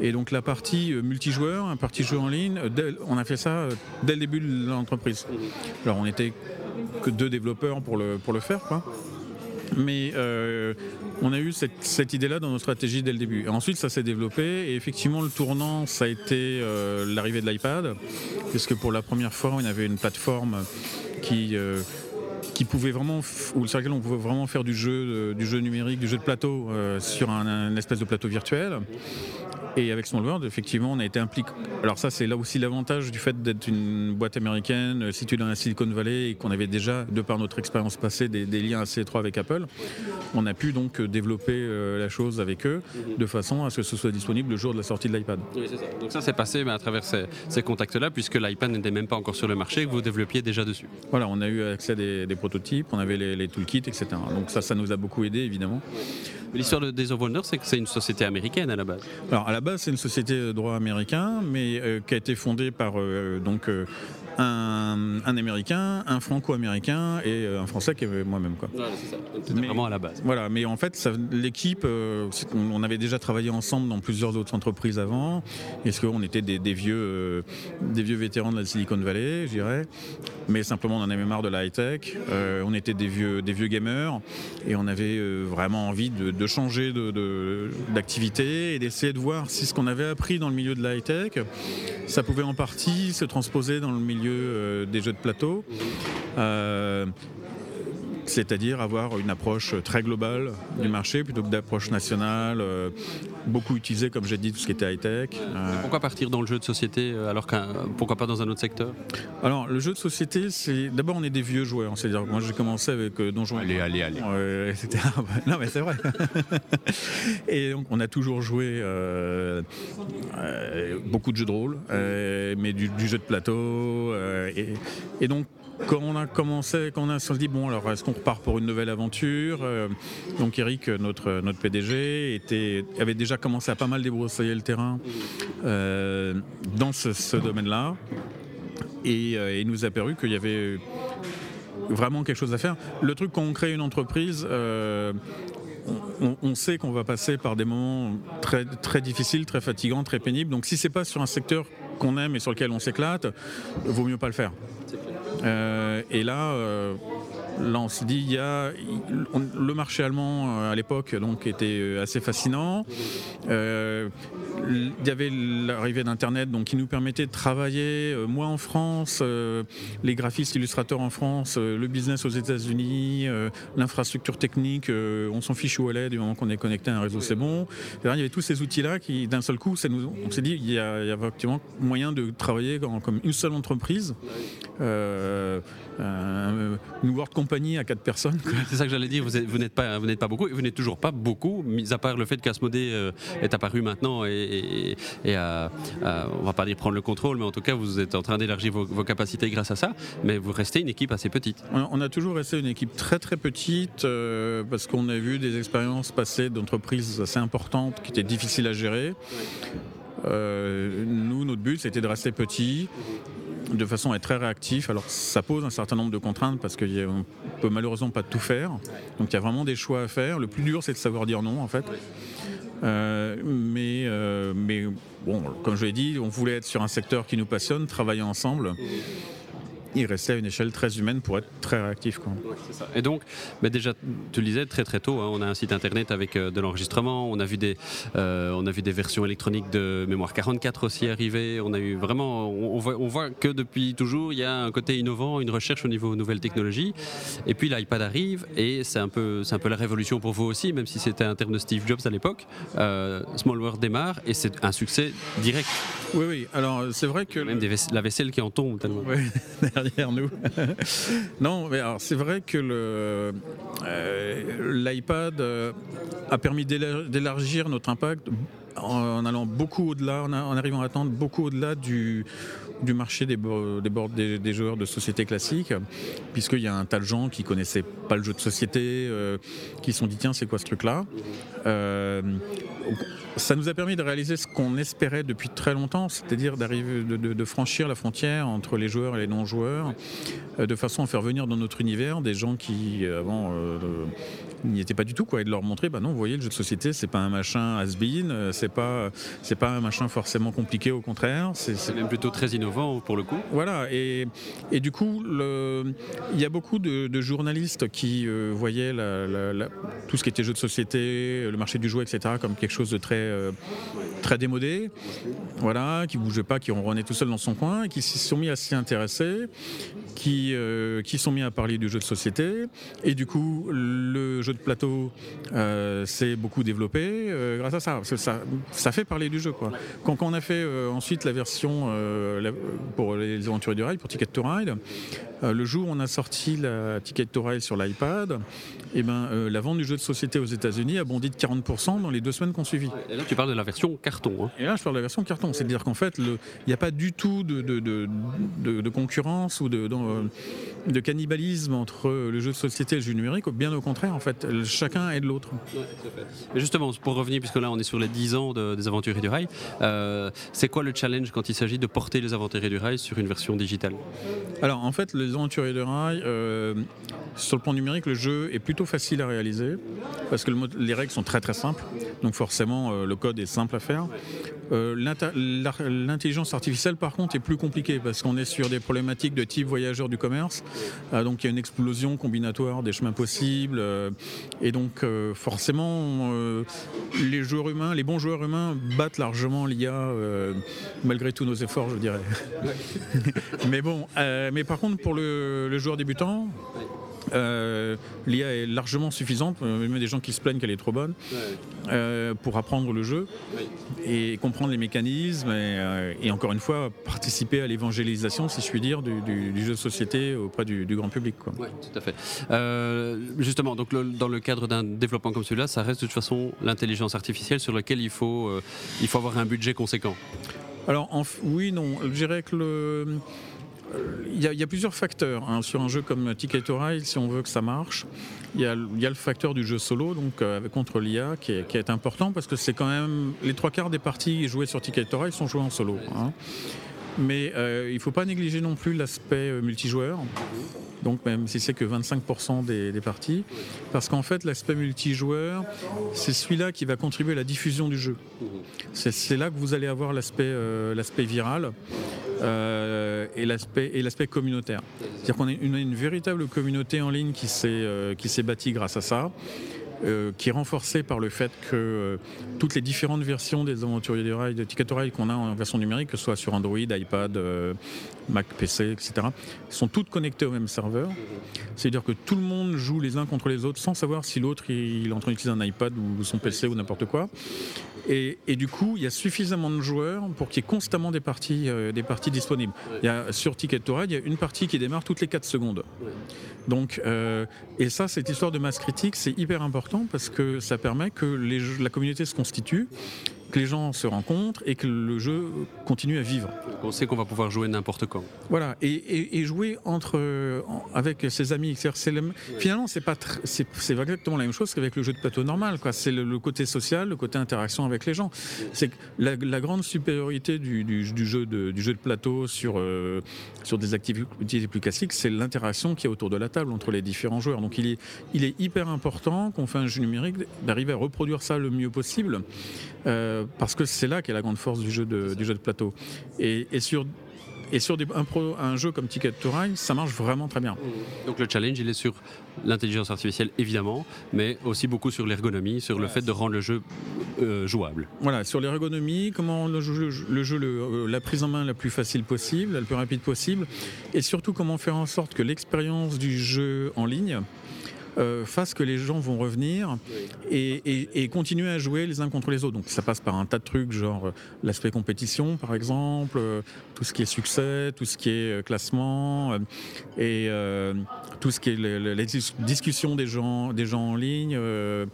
Et donc la partie euh, multijoueur, la partie jeu en ligne, euh, on a fait ça dès le début de l'entreprise. Alors on n'était que deux développeurs pour le, pour le faire, quoi. Mais on a eu cette, cette idée-là dans notre stratégie dès le début. Et ensuite, ça s'est développé. Et effectivement, le tournant, ça a été l'arrivée de l'iPad. Puisque pour la première fois, on avait une plateforme qui, qui pouvait vraiment, ou sur laquelle on pouvait vraiment faire du jeu, euh, numérique, du jeu de plateau euh, sur un, un espèce de plateau virtuel. Et avec Small World, effectivement, on a été impliqué. Alors ça, c'est là aussi l'avantage du fait d'être une boîte américaine euh, située dans la Silicon Valley et qu'on avait déjà, de par notre expérience passée, des, des liens assez étroits avec Apple. On a pu donc euh, développer euh, la chose avec eux de façon à ce que ce soit disponible le jour de la sortie de l'iPad. Donc ça c'est passé mais à travers ces, ces contacts-là, puisque l'iPad n'était même pas encore sur le marché, et que vous développiez déjà dessus. Voilà, on a eu accès à des, des prototypes, on avait les, les toolkits, etc. Donc ça, ça nous a beaucoup aidé, évidemment. L'histoire de Days of Wonder, c'est que c'est une société américaine à la base. Alors à la base, c'est une société de droit américain, mais euh, qui a été fondée par euh, donc euh, un, un Américain, un Franco-Américain et euh, un Français qui est moi-même quoi. c'est ça. C'était vraiment à la base. Voilà, mais en fait, ça- l'équipe, euh, on avait déjà travaillé ensemble dans plusieurs autres entreprises avant. Est-ce qu'on était des, des vieux, euh, des vieux vétérans de la Silicon Valley, je dirais, mais simplement on en avait marre de la high tech. Euh, on était des vieux, des vieux gamers et on avait euh, vraiment envie de, de changer de- de- d'activité et d'essayer de voir si ce qu'on avait appris dans le milieu de la high tech, ça pouvait en partie se transposer dans le milieu euh, des jeux de plateau. C'est-à-dire avoir une approche très globale du marché plutôt que d'approche nationale, euh, beaucoup utilisée, comme j'ai dit, tout ce qui était high-tech. Euh, Pourquoi partir dans le jeu de société euh, alors qu'un pourquoi pas dans un autre secteur? Alors, le jeu de société, c'est d'abord on est des vieux joueurs. C'est-à-dire, moi j'ai commencé avec euh, Donjons. et Allez, allez, allez. euh, etc. [LAUGHS] non mais c'est vrai. [LAUGHS] et donc on a toujours joué euh, euh, beaucoup de jeux de rôle, euh, mais du, du jeu de plateau. euh, et, et donc quand on a commencé, quand on a, on se dit bon alors est-ce qu'on repart pour une nouvelle aventure Euh, Donc Eric, notre notre PDG, avait déjà commencé à pas mal débroussailler le terrain euh, dans ce, domaine-là. Et euh, il nous a paru qu'il y avait vraiment quelque chose à faire. Le truc quand on crée une entreprise, on, on sait qu'on va passer par des moments très, très difficiles, très fatigants, très pénibles. Donc si c'est pas sur un secteur qu'on aime et sur lequel on s'éclate, vaut mieux pas le faire. Euh, et là, euh, là, on se dit, il y a le marché allemand euh, à l'époque donc était euh, assez fascinant. Euh, il y avait l'arrivée d'Internet qui nous permettait de travailler, moi en France, les graphistes illustrateurs en France, le business aux États-Unis, l'infrastructure technique, on s'en fiche où elle est du moment qu'on est connecté à un réseau, c'est bon. Il y avait tous ces outils-là qui, d'un seul coup, nous, on s'est dit, il y, a, effectivement moyen de travailler comme une seule entreprise. Euh, une World Company à quatre personnes. C'est ça que j'allais dire, vous êtes- vous n'êtes pas, vous n'êtes pas beaucoup, et vous n'êtes toujours pas beaucoup, mis à part le fait qu'Asmodée euh, est apparu maintenant et, et, et a- a- on va pas dire prendre le contrôle, mais en tout cas vous êtes en train d'élargir vos, vos capacités grâce à ça, mais vous restez une équipe assez petite. On on a toujours resté une équipe très très petite euh, parce qu'on a vu des expériences passées d'entreprises assez importantes qui étaient difficiles à gérer. Euh, nous, notre but, c'était de rester petit, de façon à être très réactif. Alors, ça pose un certain nombre de contraintes parce qu'on ne peut malheureusement pas tout faire. Donc, il y a vraiment des choix à faire. Le plus dur, c'est de savoir dire non, en fait. Euh, mais, euh, mais bon, comme je l'ai dit, on voulait être sur un secteur qui nous passionne, travailler ensemble. Il restait à une échelle très humaine pour être très réactif. Quoi. Et donc, bah déjà, tu le disais très très tôt, hein, on a un site internet avec euh, de l'enregistrement, on a vu des, euh, on a vu des versions électroniques de mémoire 44 aussi arriver. On a eu vraiment, on, on voit, on voit que depuis toujours, il y a un côté innovant, une recherche au niveau nouvelles technologies. Et puis l'iPad arrive et c'est un peu, un peu la révolution pour vous aussi, même si c'était un terme de Steve Jobs à l'époque. Euh, Small World démarre et c'est un succès direct. Oui, oui. Alors, c'est vrai que. Même des la vaisselle qui en tombe tellement. Ouais, [LAUGHS] [LAUGHS] non, mais alors c'est vrai que euh, l'iPad euh, a permis d'élar- d'élargir notre impact en, allant beaucoup au-delà, en arrivant à attendre beaucoup au-delà du, du marché des, des, joueurs de société classiques, puisqu'il y a un tas de gens qui connaissaient pas le jeu de société, euh, qui se sont dit tiens c'est quoi ce truc-là? Euh, ça nous a permis de réaliser ce qu'on espérait depuis très longtemps, c'est-à-dire d'arriver, de, franchir la frontière entre les joueurs et les non-joueurs, euh, de façon à faire venir dans notre univers des gens qui avant n'y étaient pas du tout, quoi, et de leur montrer, bah non, vous voyez, le jeu de société, c'est pas un machin has-been, euh, c'est pas, c'est pas un machin forcément compliqué, au contraire, c'est, même plutôt très innovant pour le coup. voilà, et, et du coup, il y a beaucoup de, de journalistes qui euh, voyaient la- la- la- tout ce qui était jeu de société, le marché du jouet, etc., comme quelque chose de très, euh, très démodé, voilà, qui bougeait pas, qui ronronnait tout seul dans son coin, et qui s'y sont mis à s'y intéresser, qui, euh, qui sont mis à parler du jeu de société, et du coup, le jeu de plateau euh, s'est beaucoup développé euh, grâce à ça. Parce que ça. Ça fait parler du jeu, quoi. Quand, quand on a fait euh, ensuite la version la- pour les aventuriers du rail, pour Ticket to Ride, le jour où on a sorti la Ticket to Ride sur l'iPad, eh ben, euh, la vente du jeu de société aux États-Unis a bondi de 40% dans les deux semaines qu'on suivi. Et là, tu parles de la version carton. hein. Et là, je parle de la version carton. C'est-à-dire qu'en fait, il n'y a pas du tout de, de- de- de- de concurrence ou de cannibalisme entre le jeu de société et le jeu numérique. Bien au contraire, en fait, chacun aide l'autre. Justement, pour revenir, puisque là on est sur les 10 ans de- des Aventuriers du Rail, euh, c'est quoi le challenge quand il s'agit de porter les Aventuriers du Rail sur une version digitale? Alors, en fait, les aventuriers de rail, euh, sur le plan numérique, le jeu est plutôt facile à réaliser parce que le les règles sont très très simples. Donc, forcément, euh, le code est simple à faire. L'intelligence artificielle, par contre, est plus compliquée parce qu'on est sur des problématiques de type voyageur du commerce. Euh, donc, il y a une explosion combinatoire des chemins possibles. Et donc, euh, forcément, euh, les joueurs humains, les bons joueurs humains battent largement l'IA euh, malgré tous nos efforts, je dirais. [LAUGHS] mais bon, mais par contre, pour le, le joueur débutant, Euh, L'IA est largement suffisante, euh, même des gens qui se plaignent qu'elle est trop bonne, euh, pour apprendre le jeu et comprendre les mécanismes et, euh, et encore une fois participer à l'évangélisation, si je puis dire, du, du- du jeu de société auprès du, du grand public. Ouais, tout à fait. Justement, donc le- dans le cadre d'un développement comme celui-là, ça reste de toute façon l'intelligence artificielle sur laquelle il faut, il faut avoir un budget conséquent. Alors en oui, non, je dirais que le... Il y, a, plusieurs facteurs hein, sur un jeu comme Ticket to Ride, si on veut que ça marche. Il y a, le facteur du jeu solo, donc euh, contre l'IA, qui est, qui est important parce que c'est quand même les trois quarts des parties jouées sur Ticket to Ride sont jouées en solo. hein. Mais euh, il ne faut pas négliger non plus l'aspect euh, multijoueur. Donc même si c'est que 25% des, parties, parce qu'en fait l'aspect multijoueur, c'est celui-là qui va contribuer à la diffusion du jeu. C'est là que vous allez avoir l'aspect euh, viral euh, et l'aspect communautaire. C'est-à-dire qu'on a une, une véritable communauté en ligne qui s'est euh, qui s'est bâtie grâce à ça. Euh, qui est renforcée par le fait que euh, toutes les différentes versions des aventuriers du rail, de Ticket Ride qu'on a en version numérique, que ce soit sur Android, iPad, euh, Mac, PC, etc., sont toutes connectées au même serveur. C'est-à-dire que tout le monde joue les uns contre les autres sans savoir si l'autre il est en train d'utiliser un iPad ou son PC ou n'importe quoi. Et, du coup, il y a suffisamment de joueurs pour qu'il y ait constamment des parties, euh, disponibles. Y a, sur Ticket to il y a une partie qui démarre toutes les 4 secondes. Donc, euh, et ça, cette histoire de masse critique, c'est hyper important parce que ça permet que la communauté se constitue, que les gens se rencontrent et que le jeu continue à vivre. On sait qu'on va pouvoir jouer n'importe quand. Voilà, et, et- et jouer entre, euh, en- avec ses amis. C'est le- finalement, c'est pas tr- c'est c'est exactement la même chose qu'avec le jeu de plateau normal. quoi. C'est le, le côté social, le côté interaction avec les gens. C'est la, la grande supériorité du, du- du jeu de, du jeu de plateau sur, euh, sur des activités plus classiques, c'est l'interaction qui est autour de la table entre les différents joueurs. Donc il est, il est hyper important qu'on fait un jeu numérique d'arriver à reproduire ça le mieux possible, euh, parce que c'est là qu'est la grande force du jeu de, du jeu de plateau. Et, et sur et sur des- un, pro- un jeu comme Ticket to Ride, ça marche vraiment très bien. Donc le challenge, il est sur l'intelligence artificielle, évidemment, mais aussi beaucoup sur l'ergonomie, sur le fait de rendre le jeu euh, jouable. Voilà, sur l'ergonomie, comment le jeu, le jeu, le- euh, la prise en main la plus facile possible, la plus rapide possible, et surtout comment faire en sorte que l'expérience du jeu en ligne euh, fasse que les gens vont revenir et, et- et continuer à jouer les uns contre les autres. Donc ça passe par un tas de trucs, genre euh, l'aspect compétition par exemple, euh, tout ce qui est succès, tout ce qui est euh, classement, et euh, tout ce qui est le- le- les dis- discussions des gens, des gens en ligne. euh,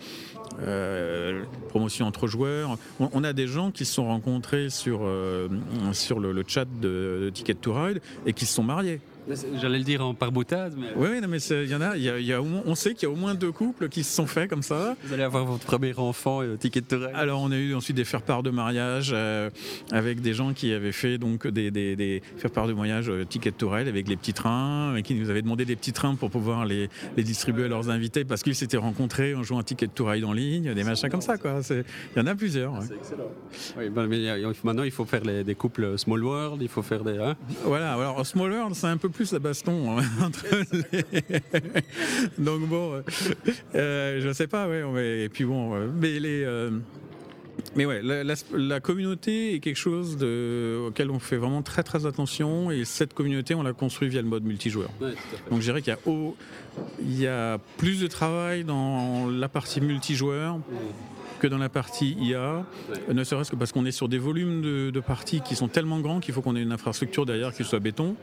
euh, promotion entre joueurs. On, on a des gens qui se sont rencontrés sur, euh, sur le, le chat de Ticket to Ride et qui se sont mariés. J'allais le dire en par boutade, mais Oui, oui, non, mais c'est- il y en a, il y a, y a moins- on sait qu'il y a au moins deux couples qui se sont faits comme ça. vous allez avoir votre premier enfant et le ticket de tourelle. Alors on a eu ensuite des faire-part de mariage euh, avec des gens qui avaient fait donc des, des, des faire-part de mariage euh, ticket to ride avec les petits trains et qui nous avaient demandé des petits trains pour pouvoir les, les distribuer à leurs invités parce qu'ils s'étaient rencontrés en jouant un ticket to ride en ligne, des machins comme ça quoi. C'est- Il y en a plusieurs. ouais. Oui, ben, mais maintenant, il faut faire les- des couples small world, il faut faire des. hein. Voilà, alors Small World, c'est un peu plus la baston hein, [LAUGHS] entre les... Donc bon, euh, euh, je sais pas, ouais, ouais, et puis bon, euh, mais les... euh, mais ouais, la, la- la communauté est quelque chose de, auquel on fait vraiment très très attention et cette communauté on l'a construit via le mode multijoueur. Donc je dirais qu'il y a, au- il y a plus de travail dans la partie multijoueur que dans la partie IA, ne serait-ce que parce qu'on est sur des volumes de, de parties qui sont tellement grands qu'il faut qu'on ait une infrastructure derrière qui soit béton.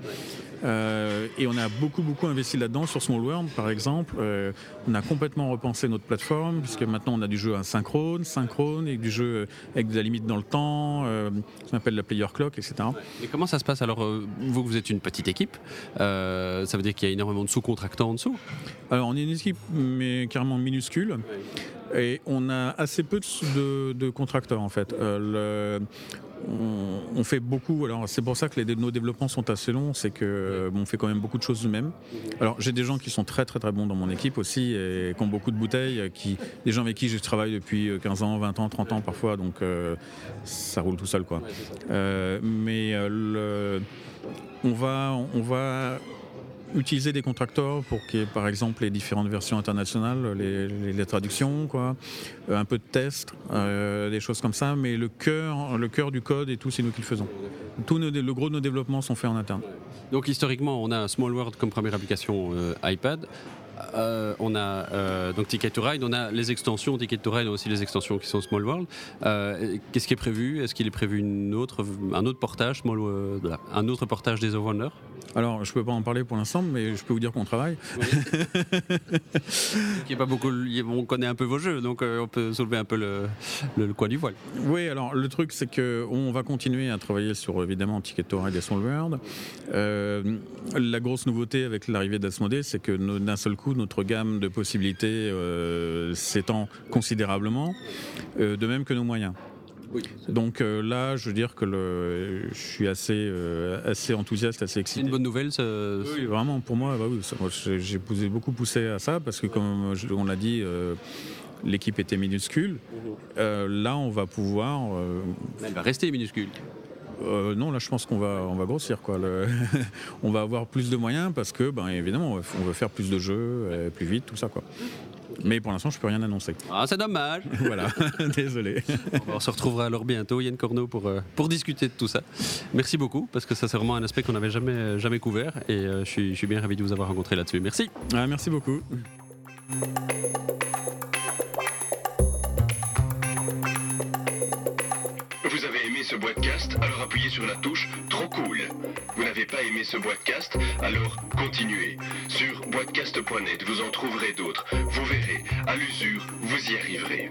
Euh, et on a beaucoup beaucoup investi là-dedans sur Small World par exemple. Euh, on a complètement repensé notre plateforme puisque maintenant on a du jeu asynchrone, synchrone et du jeu avec de la limite dans le temps, euh, ce qu'on appelle la player clock, etc. Et comment ça se passe? Alors, euh, vous, vous êtes une petite équipe, euh, ça veut dire qu'il y a énormément de sous-contractants en dessous? Alors on est une équipe mais carrément minuscule. Et on a assez peu de, de- contracteurs en fait. Euh, on, fait beaucoup, alors c'est pour ça que nos développements sont assez longs, c'est que euh, on fait quand même beaucoup de choses nous-mêmes. Alors j'ai des gens qui sont très très très bons dans mon équipe aussi et qui ont beaucoup de bouteilles, euh, des gens avec qui je travaille depuis euh, 15 ans, 20 ans, 30 ans parfois, donc ça roule tout seul quoi. Mais on va, on va utiliser des contracteurs pour qu'il y ait par exemple les différentes versions internationales, les, traductions, quoi, Euh, un peu de tests, euh, des choses comme ça, mais le cœur, le cœur du code et tout, c'est nous qui le faisons. Tout le gros de nos développements sont faits en interne. Donc, historiquement, on a Small World comme première application euh, iPad. Euh, on a euh, donc Ticket to Ride, on a les extensions Ticket to Ride, on a aussi les extensions qui sont Small World. Euh, Qu'est-ce qui est prévu? Est-ce qu'il est prévu une autre, un autre portage, Small, un autre portage des of Wonder Alors, je peux pas en parler pour l'instant, mais je peux vous dire qu'on travaille. Qui est [LAUGHS] pas beaucoup, on connaît un peu vos jeux, donc on peut soulever un peu le, le, le coin du voile. Oui, alors le truc c'est que on va continuer à travailler sur évidemment Ticket to Ride et Soul World. La grosse nouveauté avec l'arrivée d'Asmodée, c'est que d'un seul coup notre gamme de possibilités euh, s'étend considérablement, euh, de même que nos moyens. Donc euh, là, je veux dire que le, je suis assez, euh, assez enthousiaste, assez C'est excité. une bonne nouvelle. ça- Oui, vraiment, pour moi, bah oui, j'ai beaucoup poussé à ça parce que, comme on l'a dit, euh, l'équipe était minuscule. Euh, là, on va pouvoir. Elle va rester minuscule. Euh, non, là, je pense qu'on va, on va grossir. Quoi. Le- [LAUGHS] on va avoir plus de moyens parce que, ben, évidemment, on veut faire plus de jeux, euh, plus vite, tout ça. Quoi. Mais pour l'instant, je peux rien annoncer. Ah, c'est dommage. [LAUGHS] voilà, [LAUGHS] désolé. On se retrouvera alors bientôt, Yann Corneau, pour, euh, pour discuter de tout ça. Merci beaucoup, parce que ça, c'est vraiment un aspect qu'on n'avait jamais, jamais couvert. Et euh, je, suis, je suis bien ravi de vous avoir rencontré là-dessus. Merci. Ah, merci beaucoup. Ce podcast Alors appuyez sur la touche Trop cool. Vous n'avez pas aimé ce podcast Alors continuez. Sur boitcast.net, vous en trouverez d'autres. Vous verrez, à l'usure, vous y arriverez.